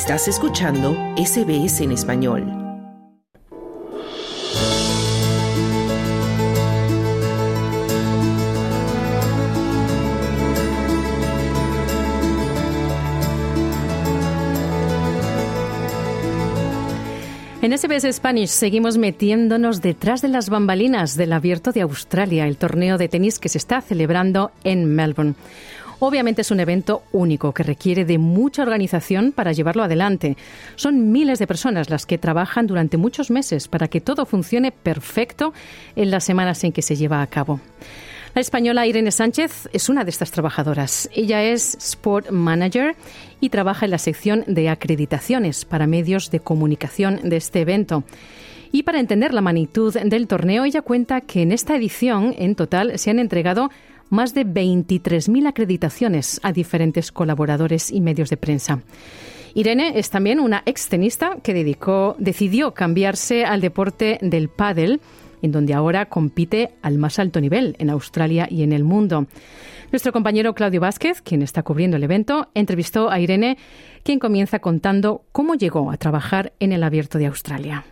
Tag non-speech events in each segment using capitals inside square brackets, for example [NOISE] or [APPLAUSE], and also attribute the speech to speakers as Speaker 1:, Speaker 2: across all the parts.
Speaker 1: Estás escuchando SBS en español.
Speaker 2: En SBS Spanish seguimos metiéndonos detrás de las bambalinas del Abierto de Australia, el torneo de tenis que se está celebrando en Melbourne. Obviamente es un evento único que requiere de mucha organización para llevarlo adelante. Son miles de personas las que trabajan durante muchos meses para que todo funcione perfecto en las semanas en que se lleva a cabo. La española Irene Sánchez es una de estas trabajadoras. Ella es Sport Manager y trabaja en la sección de acreditaciones para medios de comunicación de este evento. Y para entender la magnitud del torneo, ella cuenta que en esta edición, en total, se han entregado más de 23.000 acreditaciones a diferentes colaboradores y medios de prensa. Irene es también una extenista que decidió cambiarse al deporte del pádel, en donde ahora compite al más alto nivel en Australia y en el mundo. Nuestro compañero Claudio Vázquez, quien está cubriendo el evento, entrevistó a Irene, quien comienza contando cómo llegó a trabajar en el Abierto de Australia.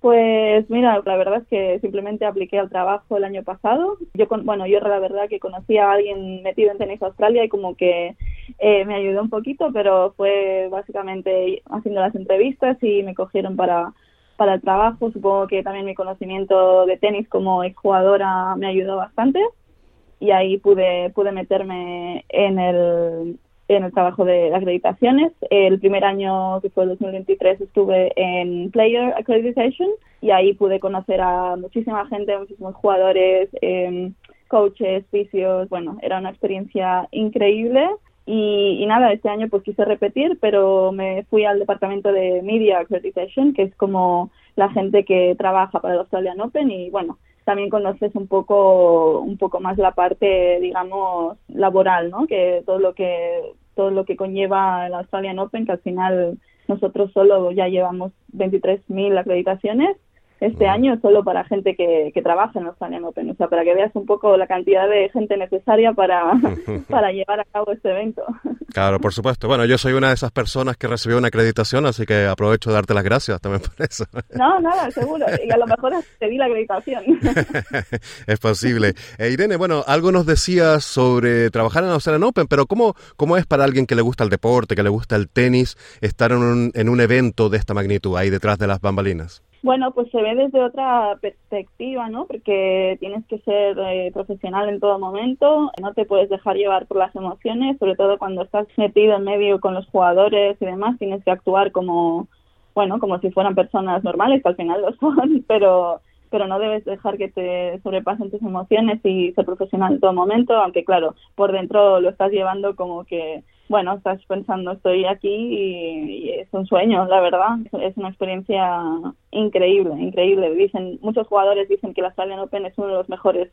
Speaker 3: Pues mira, la verdad es que simplemente apliqué al trabajo el año pasado. Yo, bueno, yo la verdad que conocí a alguien metido en tenis Australia y como que eh, me ayudó un poquito, pero fue básicamente haciendo las entrevistas y me cogieron para, para el trabajo. Supongo que también mi conocimiento de tenis como exjugadora me ayudó bastante y ahí pude, pude meterme en el, en el trabajo de acreditaciones. El primer año, que fue el 2023, estuve en Player Accreditation y ahí pude conocer a muchísima gente, muchísimos jugadores, eh, coaches, fisios. Bueno, era una experiencia increíble. Y, y, nada, este año pues quise repetir, pero me fui al departamento de Media Accreditation, que es como la gente que trabaja para el Australian Open y bueno, también conoces un poco un poco más la parte digamos laboral no que todo lo que todo lo que conlleva el Australian Open, que al final nosotros solo ya llevamos 23.000 acreditaciones este año solo para gente que, que trabaja en Australian Open, o sea, para que veas un poco la cantidad de gente necesaria para, [LAUGHS] para llevar a cabo este evento.
Speaker 4: Claro, por supuesto. Bueno, yo soy una de esas personas que recibió una acreditación, así que aprovecho de darte las gracias también por eso.
Speaker 3: No, nada, seguro. Y a lo mejor te di la acreditación. [LAUGHS]
Speaker 4: es posible. Eh, Irene, bueno, algo nos decías sobre trabajar en Australian Open, pero ¿cómo, ¿cómo es para alguien que le gusta el deporte, que le gusta el tenis, estar en un, en un evento de esta magnitud ahí detrás de las bambalinas?
Speaker 3: Bueno, pues se ve desde otra perspectiva, ¿no? Porque tienes que ser eh, profesional en todo momento, no te puedes dejar llevar por las emociones, sobre todo cuando estás metido en medio con los jugadores y demás, tienes que actuar como, bueno, como si fueran personas normales, que al final lo [LAUGHS] son, pero pero no debes dejar que te sobrepasen tus emociones y ser profesional en todo momento, aunque claro, por dentro lo estás llevando como que bueno, estás pensando, estoy aquí y, es un sueño, la verdad. Es una experiencia increíble, increíble. Dicen, muchos jugadores dicen que la Australian Open es uno de los mejores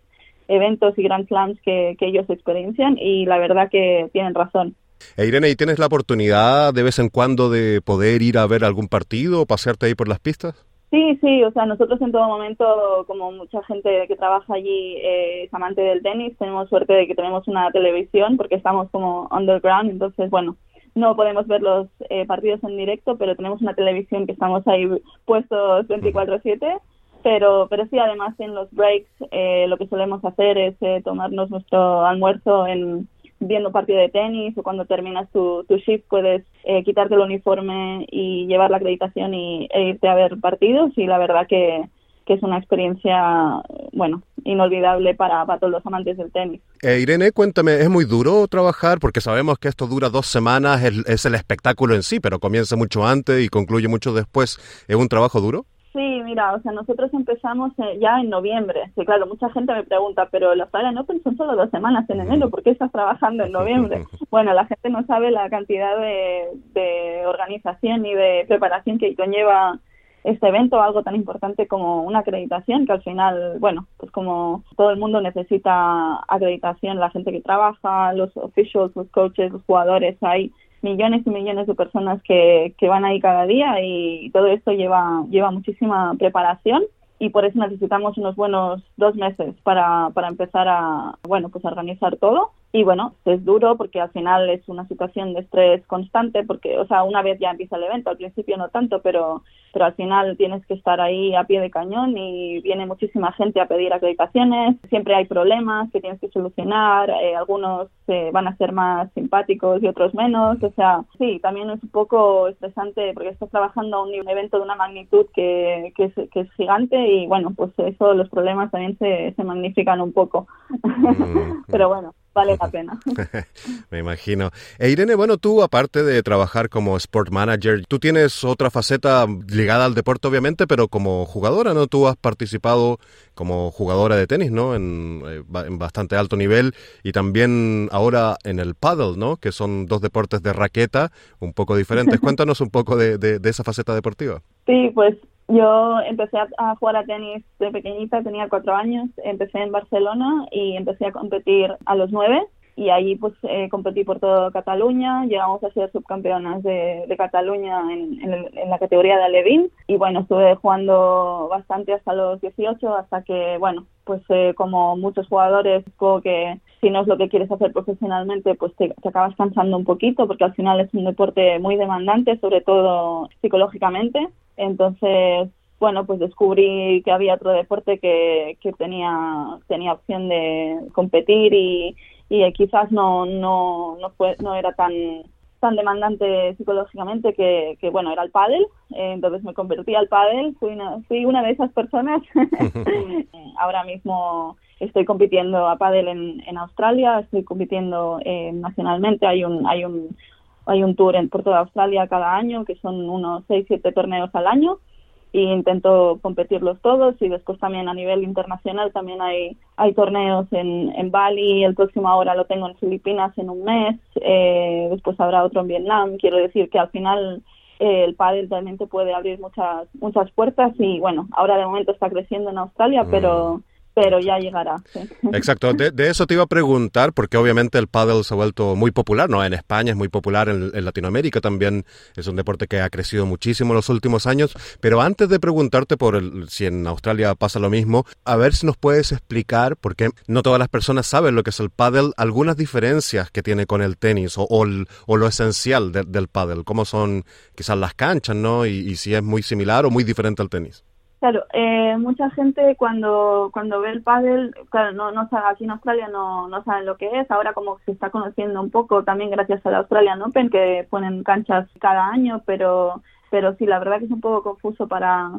Speaker 3: eventos y Grand Slams que, ellos experiencian y la verdad que tienen razón.
Speaker 4: E Irene, ¿y tienes la oportunidad de vez en cuando de poder ir a ver algún partido o pasearte ahí por las pistas?
Speaker 3: Sí, sí, o sea, nosotros en todo momento, como mucha gente que trabaja allí eh, es amante del tenis, tenemos suerte de que tenemos una televisión porque estamos como underground, entonces, bueno, no podemos ver los eh, partidos en directo, pero tenemos una televisión que estamos ahí puestos 24/7. Pero, pero sí, además en los breaks eh, lo que solemos hacer es tomarnos nuestro almuerzo en, viendo partido de tenis o cuando terminas tu, tu shift puedes eh, quitarte el uniforme y llevar la acreditación y, e irte a ver partidos y la verdad que, que es una experiencia, bueno, inolvidable para, para todos los amantes del tenis.
Speaker 4: Eh, Irene, cuéntame, ¿es muy duro trabajar? Porque sabemos que esto dura dos semanas, es, es el espectáculo en sí, pero comienza mucho antes y concluye mucho después. ¿Es un trabajo duro?
Speaker 3: Sí, mira, o sea, nosotros empezamos eh, ya en noviembre. Sí, claro, mucha gente me pregunta, pero los Australian Open son solo dos semanas en enero, ¿por qué estás trabajando en noviembre? [LAUGHS] Bueno, la gente no sabe la cantidad de, de organización y de preparación que conlleva este evento, algo tan importante como una acreditación, que al final, bueno, pues como todo el mundo necesita acreditación, la gente que trabaja, los officials, los coaches, los jugadores, hay millones y millones de personas que, que van ahí cada día y todo esto lleva, lleva muchísima preparación y por eso necesitamos unos buenos dos meses para, para empezar a, bueno, pues a organizar todo. Y bueno, es duro porque al final es una situación de estrés constante porque, o sea, una vez ya empieza el evento, al principio no tanto, pero, pero al final tienes que estar ahí a pie de cañón y viene muchísima gente a pedir acreditaciones, siempre hay problemas que tienes que solucionar, eh, algunos eh, van a ser más simpáticos y otros menos, o sea, sí, también es un poco estresante porque estás trabajando a un evento de una magnitud que, que, es, que es gigante y bueno, pues eso, los problemas también se, se magnifican un poco, mm. [LAUGHS] pero bueno vale la [LAUGHS] pena. [LAUGHS]
Speaker 4: Me imagino. E Irene, bueno, tú aparte de trabajar como sport manager, tú tienes otra faceta ligada al deporte obviamente, pero como jugadora, ¿no? Tú has participado como jugadora de tenis, ¿no? En, eh, en bastante alto nivel y también ahora en el paddle, ¿no? Que son dos deportes de raqueta un poco diferentes. [LAUGHS] Cuéntanos un poco de, de esa faceta deportiva.
Speaker 3: Sí, pues yo empecé a, jugar a tenis de pequeñita, tenía cuatro años, empecé en Barcelona y empecé a competir a los nueve y ahí pues eh, competí por toda Cataluña, llegamos a ser subcampeonas de, Cataluña en, la categoría de Alevín y bueno, estuve jugando bastante hasta los 18 hasta que bueno, pues eh, como muchos jugadores, como que si no es lo que quieres hacer profesionalmente, pues te, te, acabas cansando un poquito porque al final es un deporte muy demandante, sobre todo psicológicamente. Entonces, bueno, pues descubrí que había otro deporte que, que tenía, tenía opción de competir y, y quizás no, no, no, fue, no era tan tan demandante psicológicamente que, que bueno era el pádel entonces me convertí al pádel fui una, fui una de esas personas [LAUGHS] [LAUGHS] ahora mismo estoy compitiendo a pádel en, en Australia estoy compitiendo eh, nacionalmente hay un hay un hay un tour en, por toda Australia cada año, que son unos 6, 7 torneos al año, y intento competirlos todos. Y después también a nivel internacional también hay, hay torneos en, en Bali, el próximo ahora lo tengo en Filipinas en un mes, eh, después habrá otro en Vietnam. Quiero decir que al final eh, el pádel realmente puede abrir muchas muchas puertas y bueno, ahora de momento está creciendo en Australia, mm. pero pero ya llegará.
Speaker 4: Exacto, de, eso te iba a preguntar, porque obviamente el paddle se ha vuelto muy popular, ¿no? En España es muy popular, en, Latinoamérica también es un deporte que ha crecido muchísimo en los últimos años, pero antes de preguntarte por el, si en Australia pasa lo mismo, a ver si nos puedes explicar, porque no todas las personas saben lo que es el paddle, algunas diferencias que tiene con el tenis o, o, lo esencial del paddle, cómo son quizás las canchas, ¿no? y si es muy similar o muy diferente al tenis.
Speaker 3: Claro, eh, mucha gente cuando cuando ve el pádel, claro, no, no sabe, aquí en Australia no, no saben lo que es, ahora como se está conociendo un poco también gracias a la Australian Open que ponen canchas cada año, pero pero sí, la verdad que es un poco confuso para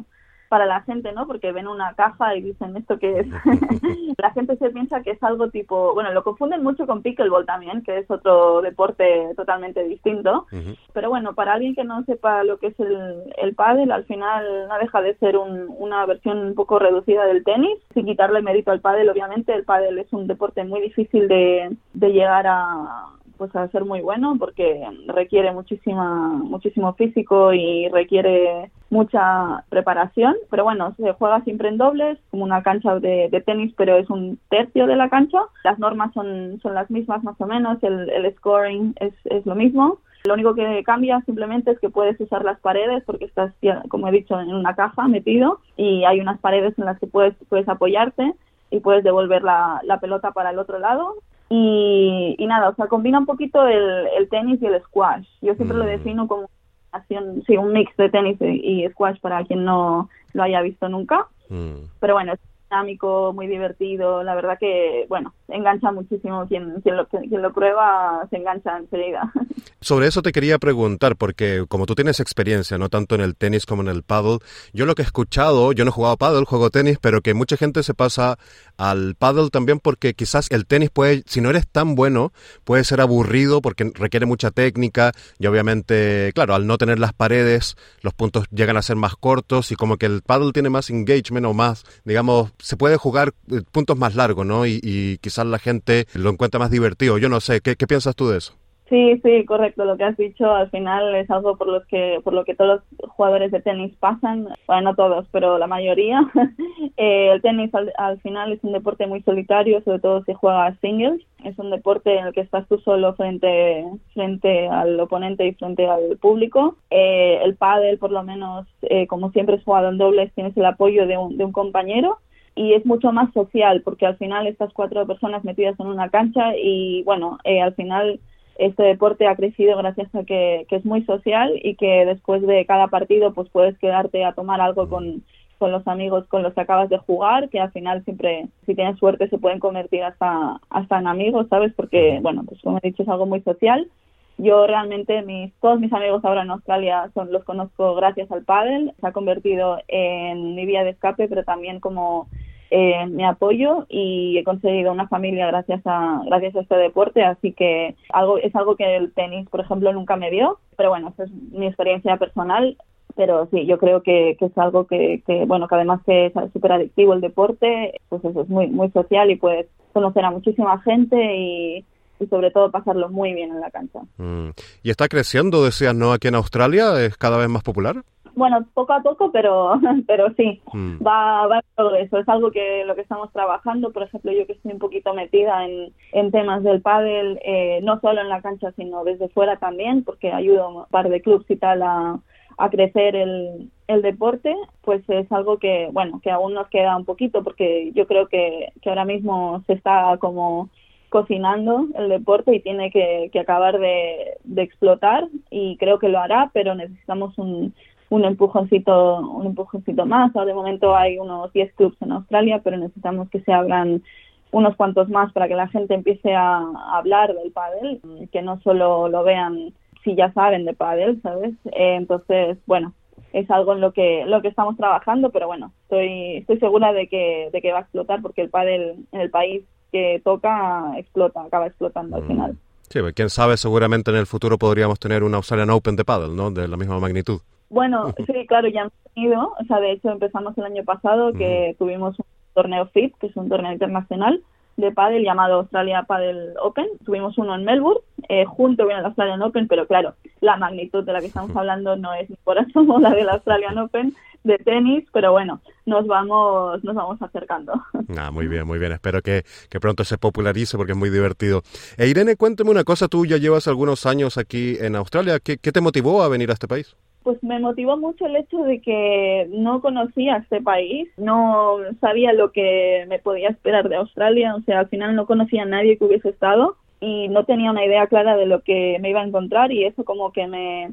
Speaker 3: para la gente, ¿no? Porque ven una caja y dicen esto que es. [LAUGHS] la gente se piensa que es algo tipo, bueno, lo confunden mucho con pickleball también, que es otro deporte totalmente distinto. Pero bueno, para alguien que no sepa lo que es el, el pádel, al final no deja de ser una versión un poco reducida del tenis, sin quitarle mérito al pádel, obviamente. El pádel es un deporte muy difícil de, de llegar a pues a ser muy bueno porque requiere muchísima muchísimo físico y requiere mucha preparación pero bueno se juega siempre en dobles como una cancha de, tenis pero es un tercio de la cancha las normas son son las mismas más o menos el, el scoring es, es lo mismo lo único que cambia simplemente es que puedes usar las paredes porque estás, como he dicho, en una caja metido y hay unas paredes en las que puedes, puedes apoyarte y puedes devolver la, la pelota para el otro lado y, y nada, o sea, combina un poquito el, el tenis y el squash. Yo siempre lo mm. defino como sí, un mix de tenis y, squash para quien no lo haya visto nunca. Mm. Pero bueno, es dinámico, muy divertido. La verdad que, bueno, engancha muchísimo. Quien, quien, lo, quien lo prueba se engancha enseguida. [LAUGHS]
Speaker 4: Sobre eso te quería preguntar, porque como tú tienes experiencia, no tanto en el tenis como en el paddle, yo lo que he escuchado, yo no he jugado paddle, juego tenis, pero que mucha gente se pasa al paddle también porque quizás el tenis puede, si no eres tan bueno, puede ser aburrido porque requiere mucha técnica y obviamente, claro, al no tener las paredes, los puntos llegan a ser más cortos y como que el paddle tiene más engagement o más, digamos, se puede jugar eh, puntos más largos, ¿no? Y, quizás la gente lo encuentra más divertido. Yo no sé, ¿qué, qué piensas tú de eso?
Speaker 3: Sí, sí, correcto. Lo que has dicho al final es algo por lo que por lo que todos los jugadores de tenis pasan. Bueno, no todos, pero la mayoría. [LAUGHS] eh, el tenis al, final es un deporte muy solitario, sobre todo si juega singles. Es un deporte en el que estás tú solo frente frente al oponente y frente al público. Eh, el pádel, por lo menos, eh, como siempre es jugado en dobles, tienes el apoyo de un, de un compañero y es mucho más social porque al final estas cuatro personas metidas en una cancha y bueno, eh, al final este deporte ha crecido gracias a que, que, es muy social y que después de cada partido pues puedes quedarte a tomar algo con, con los amigos con los que acabas de jugar, que al final siempre, si tienes suerte, se pueden convertir hasta, hasta en amigos, ¿sabes? Porque, bueno, pues como he dicho, es algo muy social. Yo realmente, mis, todos mis amigos ahora en Australia son los conozco gracias al pádel. Se ha convertido en mi vía de escape, pero también como eh, mi apoyo y he conseguido una familia gracias a gracias a este deporte así que algo es algo que el tenis por ejemplo nunca me dio pero bueno esa es mi experiencia personal pero sí, yo creo que, es algo que, bueno, que además que es súper adictivo el deporte, pues eso es muy, muy social y puedes conocer a muchísima gente y, sobre todo pasarlo muy bien en la cancha.
Speaker 4: Mm. ¿Y está creciendo, decías, no, aquí en Australia? ¿Es cada vez más popular?
Speaker 3: Bueno, poco a poco, pero, [LAUGHS] pero sí, mm. va, va en progreso. Es algo que lo que estamos trabajando. Por ejemplo, yo que estoy un poquito metida en, en temas del pádel, eh, no solo en la cancha, sino desde fuera también, porque ayudo a un par de clubs y tal a, a crecer el, el deporte, pues es algo que, bueno, que aún nos queda un poquito porque yo creo que, que ahora mismo se está como cocinando el deporte y tiene que, que acabar de, de, explotar y creo que lo hará, pero necesitamos un, un empujoncito, un empujoncito más. Ahora de momento hay unos 10 clubs en Australia, pero necesitamos que se abran unos cuantos más para que la gente empiece a, hablar del pádel, que no solo lo vean si ya saben de pádel, ¿sabes? Eh, entonces, bueno, es algo en lo que lo que estamos trabajando, pero bueno, estoy estoy segura de que de que va a explotar porque el pádel en el país que toca explota, acaba explotando al mm. final.
Speaker 4: Sí, pues, quién sabe, seguramente en el futuro podríamos tener una Australian Open de pádel, ¿no? De la misma magnitud.
Speaker 3: Bueno, [LAUGHS] sí, claro, ya hemos tenido, o sea, de hecho empezamos el año pasado que tuvimos un torneo FIT, que es un torneo internacional, de pádel llamado Australia Paddle Open. Tuvimos uno en Melbourne, eh, junto con el Australian Open, pero claro, la magnitud de la que [LAUGHS] estamos hablando no es ni por asomo la del Australian Open de tenis, pero bueno, nos vamos, nos vamos acercando. [LAUGHS]
Speaker 4: Ah, muy bien, muy bien. Espero que, que pronto se popularice porque es muy divertido. E Irene, cuéntame una cosa, tú ya llevas algunos años aquí en Australia. ¿Qué, qué te motivó a venir a este país?
Speaker 3: Pues me motivó mucho el hecho de que no conocía este país, no sabía lo que me podía esperar de Australia, o sea, al final no conocía a nadie que hubiese estado y no tenía una idea clara de lo que me iba a encontrar y eso como que me,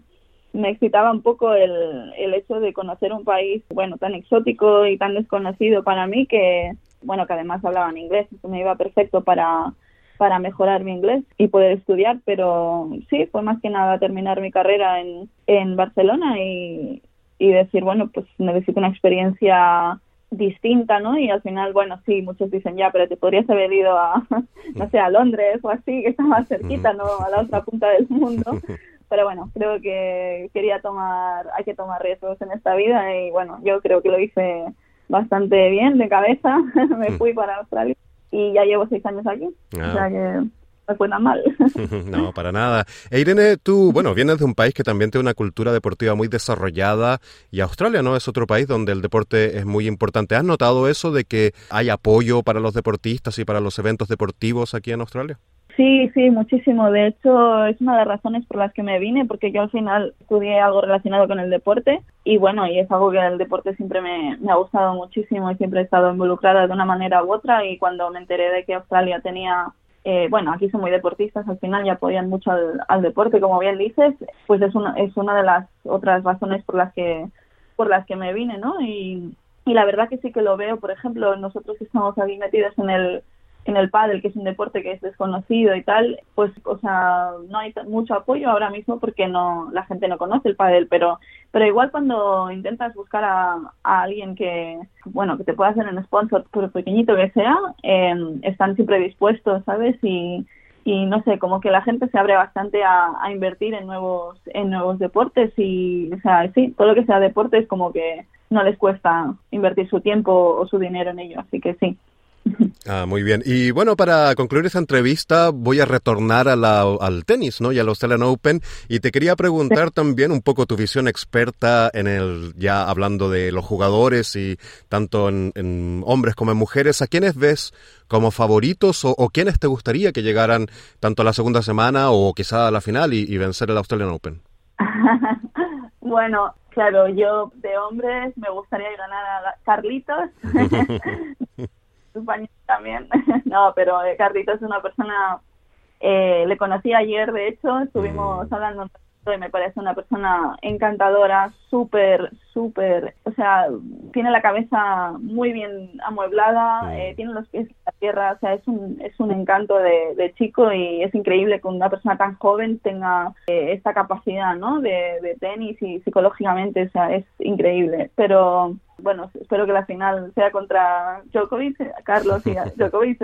Speaker 3: me excitaba un poco el, el hecho de conocer un país, bueno, tan exótico y tan desconocido para mí que, bueno, que además hablaban inglés, eso me iba perfecto para para mejorar mi inglés y poder estudiar, pero sí, fue más que nada terminar mi carrera en, en Barcelona y, y decir, bueno, pues necesito una experiencia distinta, ¿no? Y al final, bueno, sí, muchos dicen, ya, pero te podrías haber ido a, [LAUGHS] no sé, a Londres o así, que está más cerquita, ¿no? A la otra punta del mundo. [LAUGHS] Pero bueno, creo que quería tomar, hay que tomar riesgos en esta vida y bueno, yo creo que lo hice bastante bien de cabeza. [LAUGHS] Me fui para Australia y ya llevo seis años aquí. O sea ah. que tan mal. [LAUGHS] [LAUGHS]
Speaker 4: no, para nada. E Irene, tú, bueno, vienes de un país que también tiene una cultura deportiva muy desarrollada y Australia, ¿no? Es otro país donde el deporte es muy importante. ¿Has notado eso de que hay apoyo para los deportistas y para los eventos deportivos aquí en Australia?
Speaker 3: Sí, sí, muchísimo. De hecho, es una de las razones por las que me vine, porque yo al final estudié algo relacionado con el deporte y bueno, y es algo que el deporte siempre me, ha gustado muchísimo y siempre he estado involucrada de una manera u otra y cuando me enteré de que Australia tenía eh, bueno, aquí son muy deportistas, al final ya apoyan mucho al, deporte, como bien dices, pues es una, es una de las otras razones por las que por las que me vine, ¿no? Y, y la verdad que sí que lo veo, por ejemplo, nosotros que estamos aquí metidos en el en el pádel, que es un deporte que es desconocido y tal, pues, o sea, no hay mucho apoyo ahora mismo porque no la gente no conoce el pádel, pero pero igual cuando intentas buscar a, alguien que, bueno, que te pueda hacer un sponsor, por pequeñito que sea, em, están siempre dispuestos, ¿sabes? Y, y no sé, como que la gente se abre bastante a, a, invertir en nuevos en nuevos deportes y, o sea, sí, todo lo que sea deporte es como que no les cuesta invertir su tiempo o su dinero en ello, así que sí.
Speaker 4: Ah, muy bien. Y bueno, para concluir esa entrevista voy a retornar a la, al tenis, ¿no? Y al Australian Open. Y te quería preguntar también un poco tu visión experta en el, ya hablando de los jugadores y tanto en, hombres como en mujeres, ¿a quiénes ves como favoritos o, o, quiénes te gustaría que llegaran tanto a la segunda semana o quizá a la final y, y vencer el Australian Open? [LAUGHS]
Speaker 3: bueno, Claro, yo de hombres me gustaría ganar a Carlitos. [LAUGHS] también. [LAUGHS] no, pero eh, Carlitos es una persona, eh, le conocí ayer, de hecho, estuvimos mm. hablando y me parece una persona encantadora, súper, súper, o sea, tiene la cabeza muy bien amueblada, eh, tiene los pies tierra, o sea, es un, es un encanto de, chico y es increíble que una persona tan joven tenga eh, esta capacidad, ¿no? De, de tenis y psicológicamente, o sea, es increíble, pero bueno, espero que la final sea contra Djokovic, Carlos y [LAUGHS] Djokovic,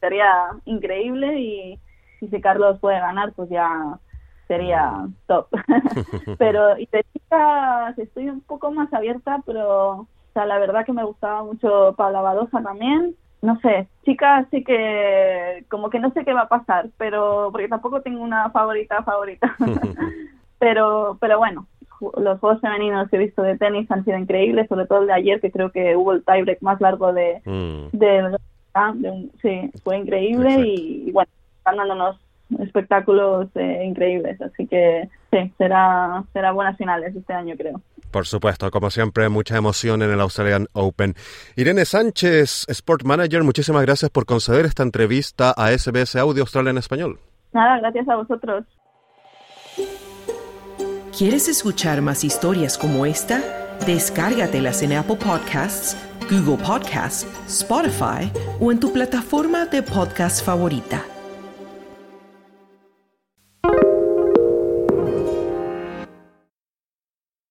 Speaker 3: sería increíble y si Carlos puede ganar, pues ya sería top. [LAUGHS] pero y de chicas estoy un poco más abierta, pero o sea, la verdad que me gustaba mucho Paula Badosa también. No sé, chicas sí que como que no sé qué va a pasar, pero porque tampoco tengo una favorita favorita. [LAUGHS] pero pero bueno, los juegos femeninos que he visto de tenis han sido increíbles, sobre todo el de ayer que creo que hubo el tiebreak más largo de, mm. de, un, sí, fue increíble y, y bueno, están dándonos espectáculos eh, increíbles. Así que sí, será, será buenas finales este año, creo.
Speaker 4: Por supuesto, como siempre, mucha emoción en el Australian Open. Irene Sánchez, Sport Manager, muchísimas gracias por conceder esta entrevista a SBS Audio Australia en Español.
Speaker 3: Nada, gracias a vosotros.
Speaker 1: ¿Quieres escuchar más historias como esta? Descárgatelas en Apple Podcasts, Google Podcasts, Spotify o en tu plataforma de podcast favorita.